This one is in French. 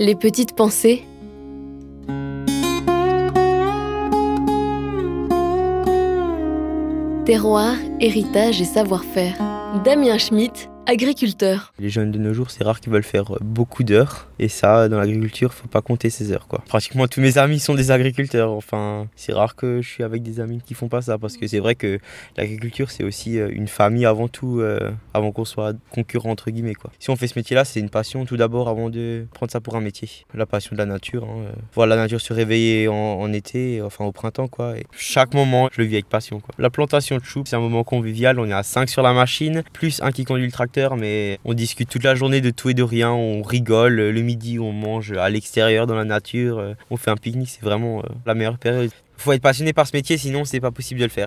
Les petites pensées. Terroir, héritage et savoir-faire. Damien Schmitt, agriculteur. Les jeunes de nos jours, c'est rare qu'ils veulent faire beaucoup d'heures. Et ça, dans l'agriculture, faut pas compter ces heures, quoi. Pratiquement tous mes amis sont des agriculteurs. Enfin, c'est rare que je suis avec des amis qui font pas ça. Parce que c'est vrai que l'agriculture, c'est aussi euh, une famille avant tout, euh, avant qu'on soit concurrent, entre guillemets, quoi. Si on fait ce métier-là, c'est une passion tout d'abord avant de prendre ça pour un métier. La passion de la nature, hein, euh, voir la nature se réveiller en, été, enfin au printemps, quoi. Chaque moment, je le vis avec passion, quoi. La plantation de choux, c'est un moment convivial. On est à 5 sur la machine, plus un qui conduit le tracteur mais on discute toute la journée de tout et de rien, on rigole. Le midi, on mange à l'extérieur, dans la nature, on fait un pique-nique, c'est vraiment euh, la meilleure période. Il faut être passionné par ce métier, sinon c'est pas possible de le faire.